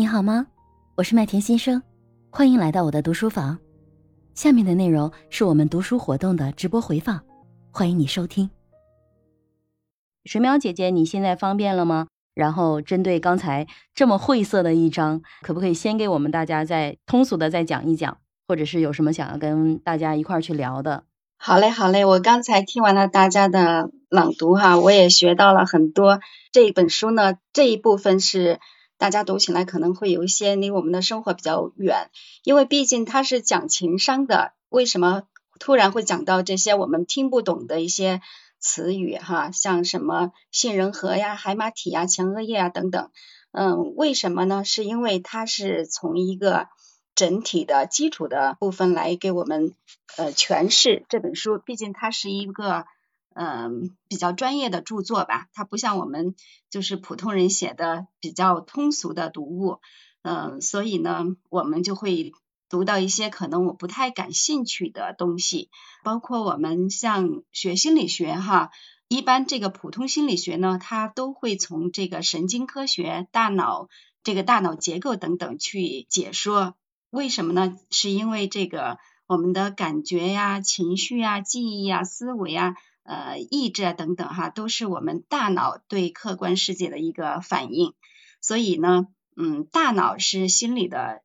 你好吗？我是麦田先生，欢迎来到我的读书房。下面的内容是我们读书活动的直播回放，欢迎你收听。水淼姐姐，你现在方便了吗？然后针对刚才这么晦涩的一章，可不可以先给我们大家再通俗的再讲一讲，或者是有什么想要跟大家一块儿去聊的？好嘞，好嘞，我刚才听完了大家的朗读哈，我也学到了很多。这本书呢，这一部分是。大家读起来可能会有一些离我们的生活比较远，因为毕竟它是讲情商的。为什么突然会讲到这些我们听不懂的一些词语哈？像什么杏仁核呀、海马体呀、前额叶啊等等。嗯，为什么呢？是因为它是从一个整体的基础的部分来给我们呃诠释这本书。毕竟它是一个。嗯，比较专业的著作吧，它不像我们就是普通人写的比较通俗的读物，嗯，所以呢，我们就会读到一些可能我不太感兴趣的东西，包括我们像学心理学哈，一般这个普通心理学呢，它都会从这个神经科学、大脑这个大脑结构等等去解说，为什么呢？是因为这个我们的感觉呀、情绪呀、记忆呀、思维呀。呃，意志啊等等哈，都是我们大脑对客观世界的一个反应。所以呢，嗯，大脑是心理的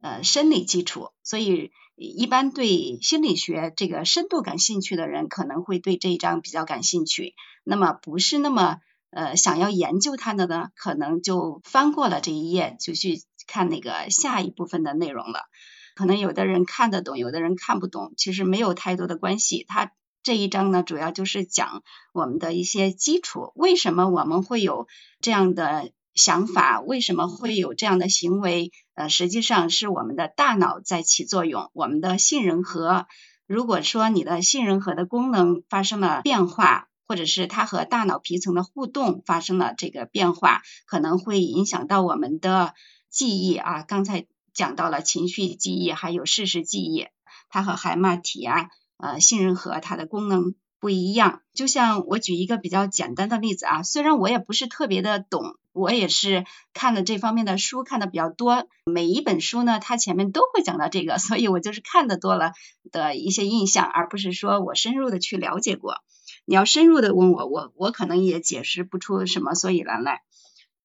呃生理基础。所以一般对心理学这个深度感兴趣的人，可能会对这一章比较感兴趣。那么不是那么呃想要研究它的呢，可能就翻过了这一页，就去看那个下一部分的内容了。可能有的人看得懂，有的人看不懂，其实没有太多的关系。它这一章呢，主要就是讲我们的一些基础，为什么我们会有这样的想法，为什么会有这样的行为？呃，实际上是我们的大脑在起作用。我们的杏仁核，如果说你的杏仁核的功能发生了变化，或者是它和大脑皮层的互动发生了这个变化，可能会影响到我们的记忆啊。刚才讲到了情绪记忆，还有事实记忆，它和海马体啊。呃，杏仁核它的功能不一样，就像我举一个比较简单的例子啊，虽然我也不是特别的懂，我也是看了这方面的书看的比较多，每一本书呢，它前面都会讲到这个，所以我就是看的多了的一些印象，而不是说我深入的去了解过。你要深入的问我，我我可能也解释不出什么所以然来。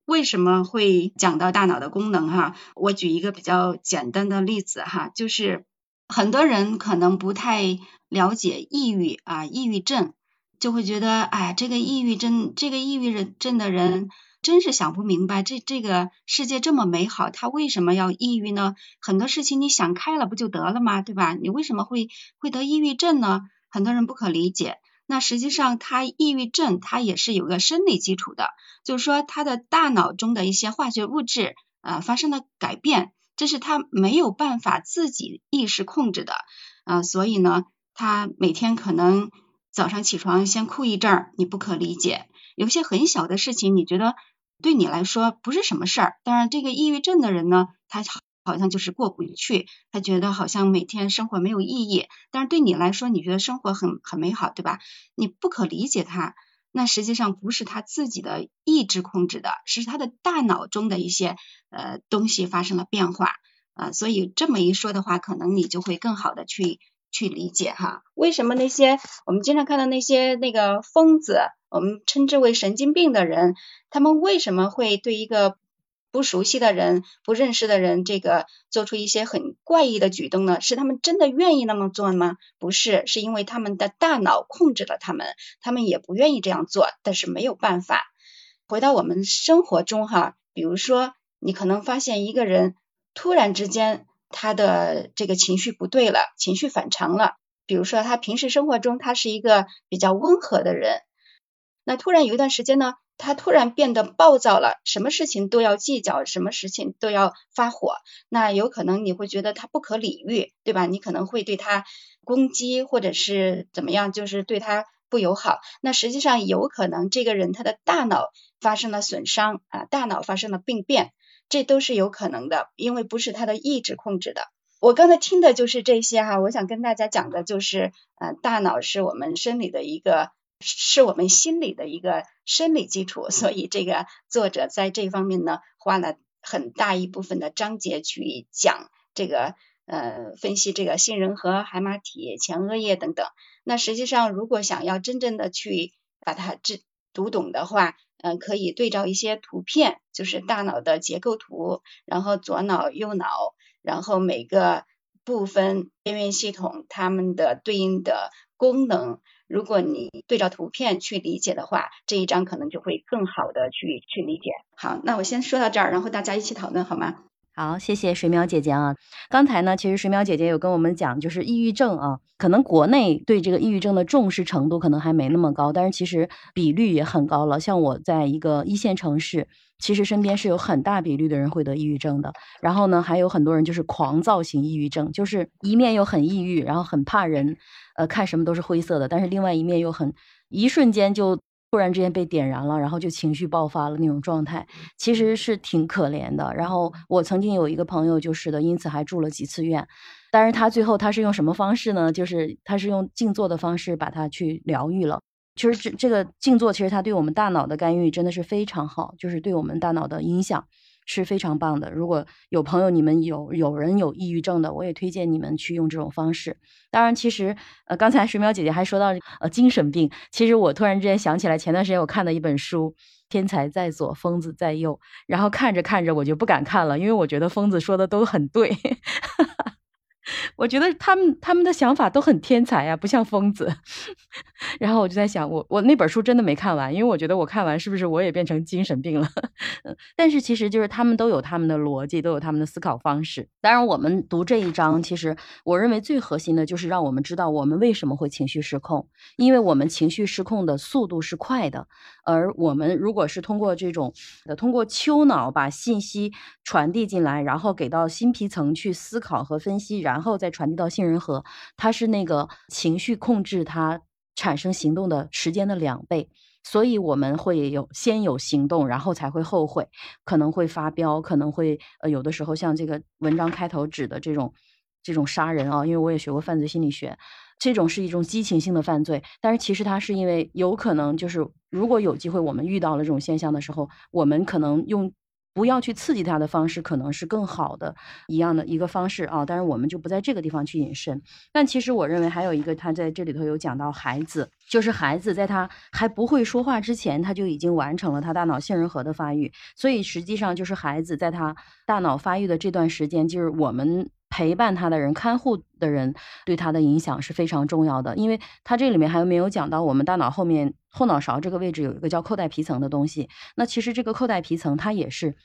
为什么会讲到大脑的功能哈？我举一个比较简单的例子哈，就是很多人可能不太。了解抑郁啊，抑郁症就会觉得，哎，这个抑郁症，这个抑郁人症的人真是想不明白，这这个世界这么美好，他为什么要抑郁呢？很多事情你想开了不就得了吗？对吧？你为什么会会得抑郁症呢？很多人不可理解。那实际上，他抑郁症他也是有个生理基础的，就是说他的大脑中的一些化学物质啊发生了改变，这是他没有办法自己意识控制的啊，所以呢。他每天可能早上起床先哭一阵儿，你不可理解。有些很小的事情，你觉得对你来说不是什么事儿。但是，这个抑郁症的人呢，他好像就是过不去，他觉得好像每天生活没有意义。但是对你来说，你觉得生活很很美好，对吧？你不可理解他，那实际上不是他自己的意志控制的，是他的大脑中的一些呃东西发生了变化啊。所以这么一说的话，可能你就会更好的去。去理解哈，为什么那些我们经常看到那些那个疯子，我们称之为神经病的人，他们为什么会对一个不熟悉的人、不认识的人，这个做出一些很怪异的举动呢？是他们真的愿意那么做吗？不是，是因为他们的大脑控制了他们，他们也不愿意这样做，但是没有办法。回到我们生活中哈，比如说你可能发现一个人突然之间。他的这个情绪不对了，情绪反常了。比如说，他平时生活中他是一个比较温和的人，那突然有一段时间呢，他突然变得暴躁了，什么事情都要计较，什么事情都要发火。那有可能你会觉得他不可理喻，对吧？你可能会对他攻击，或者是怎么样，就是对他不友好。那实际上有可能这个人他的大脑发生了损伤啊，大脑发生了病变。这都是有可能的，因为不是他的意志控制的。我刚才听的就是这些哈，我想跟大家讲的就是，呃，大脑是我们生理的一个，是我们心理的一个生理基础，所以这个作者在这方面呢花了很大一部分的章节去讲这个呃分析这个杏仁核、海马体、前额叶等等。那实际上，如果想要真正的去把它知读懂的话，嗯，可以对照一些图片，就是大脑的结构图，然后左脑、右脑，然后每个部分边缘系统它们的对应的功能，如果你对照图片去理解的话，这一章可能就会更好的去去理解。好，那我先说到这儿，然后大家一起讨论好吗？好，谢谢水淼姐姐啊。刚才呢，其实水淼姐姐有跟我们讲，就是抑郁症啊，可能国内对这个抑郁症的重视程度可能还没那么高，但是其实比率也很高了。像我在一个一线城市，其实身边是有很大比率的人会得抑郁症的。然后呢，还有很多人就是狂躁型抑郁症，就是一面又很抑郁，然后很怕人，呃，看什么都是灰色的，但是另外一面又很一瞬间就。突然之间被点燃了，然后就情绪爆发了那种状态，其实是挺可怜的。然后我曾经有一个朋友就是的，因此还住了几次院。但是他最后他是用什么方式呢？就是他是用静坐的方式把他去疗愈了。其实这这个静坐，其实它对我们大脑的干预真的是非常好，就是对我们大脑的影响。是非常棒的。如果有朋友你们有有人有抑郁症的，我也推荐你们去用这种方式。当然，其实呃，刚才水淼姐姐还说到呃精神病，其实我突然之间想起来，前段时间我看的一本书《天才在左，疯子在右》，然后看着看着我就不敢看了，因为我觉得疯子说的都很对。我觉得他们他们的想法都很天才呀，不像疯子。然后我就在想，我我那本书真的没看完，因为我觉得我看完是不是我也变成精神病了？但是其实就是他们都有他们的逻辑，都有他们的思考方式。当然，我们读这一章，其实我认为最核心的就是让我们知道我们为什么会情绪失控，因为我们情绪失控的速度是快的。而我们如果是通过这种呃，通过丘脑把信息传递进来，然后给到新皮层去思考和分析，然后再传递到杏仁核，它是那个情绪控制它产生行动的时间的两倍。所以我们会有先有行动，然后才会后悔，可能会发飙，可能会呃有的时候像这个文章开头指的这种这种杀人啊，因为我也学过犯罪心理学。这种是一种激情性的犯罪，但是其实它是因为有可能就是如果有机会我们遇到了这种现象的时候，我们可能用不要去刺激他的方式，可能是更好的一样的一个方式啊。但是我们就不在这个地方去引申。但其实我认为还有一个，他在这里头有讲到孩子，就是孩子在他还不会说话之前，他就已经完成了他大脑杏仁核的发育，所以实际上就是孩子在他大脑发育的这段时间，就是我们。陪伴他的人、看护的人对他的影响是非常重要的，因为他这里面还没有讲到我们大脑后面后脑勺这个位置有一个叫扣带皮层的东西，那其实这个扣带皮层它也是。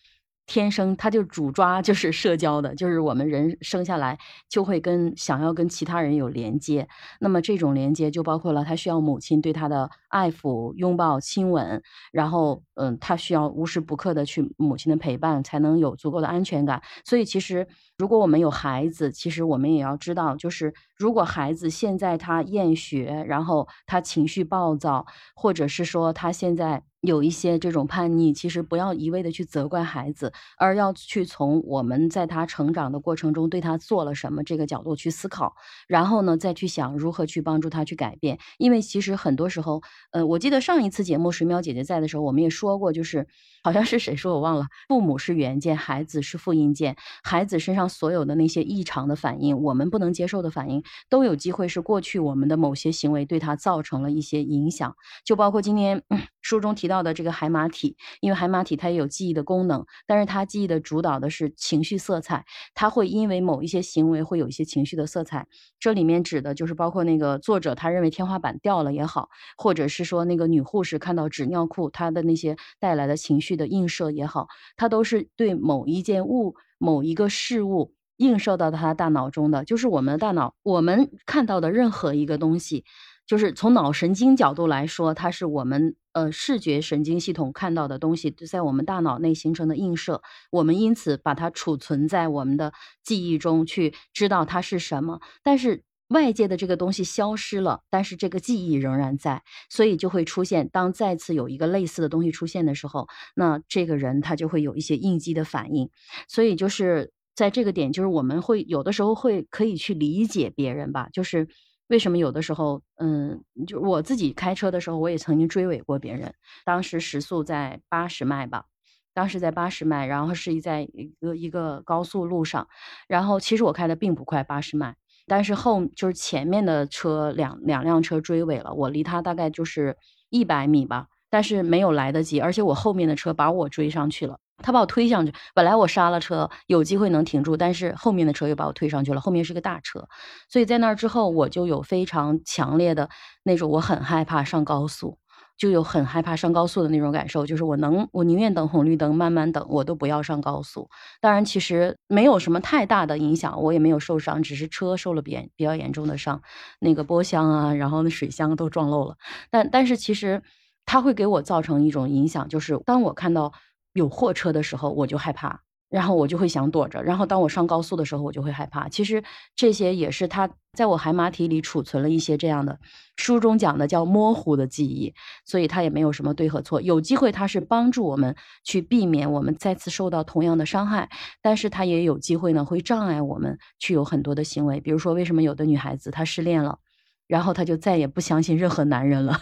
天生他就主抓就是社交的，就是我们人生下来就会跟想要跟其他人有连接，那么这种连接就包括了他需要母亲对他的爱抚、拥抱、亲吻，然后嗯，他需要无时不刻的去母亲的陪伴，才能有足够的安全感。所以其实如果我们有孩子，其实我们也要知道，就是如果孩子现在他厌学，然后他情绪暴躁，或者是说他现在。有一些这种叛逆，其实不要一味的去责怪孩子，而要去从我们在他成长的过程中对他做了什么这个角度去思考，然后呢再去想如何去帮助他去改变。因为其实很多时候，呃，我记得上一次节目水淼姐姐在的时候，我们也说过，就是好像是谁说我忘了，父母是原件，孩子是复印件，孩子身上所有的那些异常的反应，我们不能接受的反应，都有机会是过去我们的某些行为对他造成了一些影响，就包括今天书中提。到的这个海马体，因为海马体它也有记忆的功能，但是它记忆的主导的是情绪色彩，它会因为某一些行为会有一些情绪的色彩。这里面指的就是包括那个作者他认为天花板掉了也好，或者是说那个女护士看到纸尿裤，她的那些带来的情绪的映射也好，它都是对某一件物、某一个事物映射到他大脑中的。就是我们的大脑，我们看到的任何一个东西。就是从脑神经角度来说，它是我们呃视觉神经系统看到的东西，在我们大脑内形成的映射，我们因此把它储存在我们的记忆中，去知道它是什么。但是外界的这个东西消失了，但是这个记忆仍然在，所以就会出现，当再次有一个类似的东西出现的时候，那这个人他就会有一些应激的反应。所以就是在这个点，就是我们会有的时候会可以去理解别人吧，就是。为什么有的时候，嗯，就我自己开车的时候，我也曾经追尾过别人。当时时速在八十迈吧，当时在八十迈，然后是在一个一个高速路上，然后其实我开的并不快，八十迈，但是后就是前面的车两两辆车追尾了，我离他大概就是一百米吧，但是没有来得及，而且我后面的车把我追上去了。他把我推上去，本来我刹了车，有机会能停住，但是后面的车又把我推上去了。后面是个大车，所以在那之后，我就有非常强烈的那种，我很害怕上高速，就有很害怕上高速的那种感受，就是我能，我宁愿等红绿灯，慢慢等，我都不要上高速。当然，其实没有什么太大的影响，我也没有受伤，只是车受了比比较严重的伤，那个波箱啊，然后那水箱都撞漏了。但但是其实它会给我造成一种影响，就是当我看到。有货车的时候，我就害怕，然后我就会想躲着。然后当我上高速的时候，我就会害怕。其实这些也是他在我海马体里储存了一些这样的，书中讲的叫模糊的记忆，所以他也没有什么对和错。有机会他是帮助我们去避免我们再次受到同样的伤害，但是他也有机会呢会障碍我们去有很多的行为。比如说，为什么有的女孩子她失恋了？然后他就再也不相信任何男人了，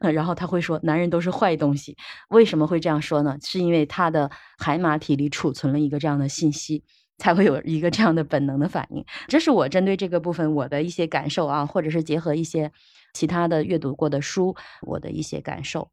然后他会说男人都是坏东西。为什么会这样说呢？是因为他的海马体里储存了一个这样的信息，才会有一个这样的本能的反应。这是我针对这个部分我的一些感受啊，或者是结合一些其他的阅读过的书，我的一些感受。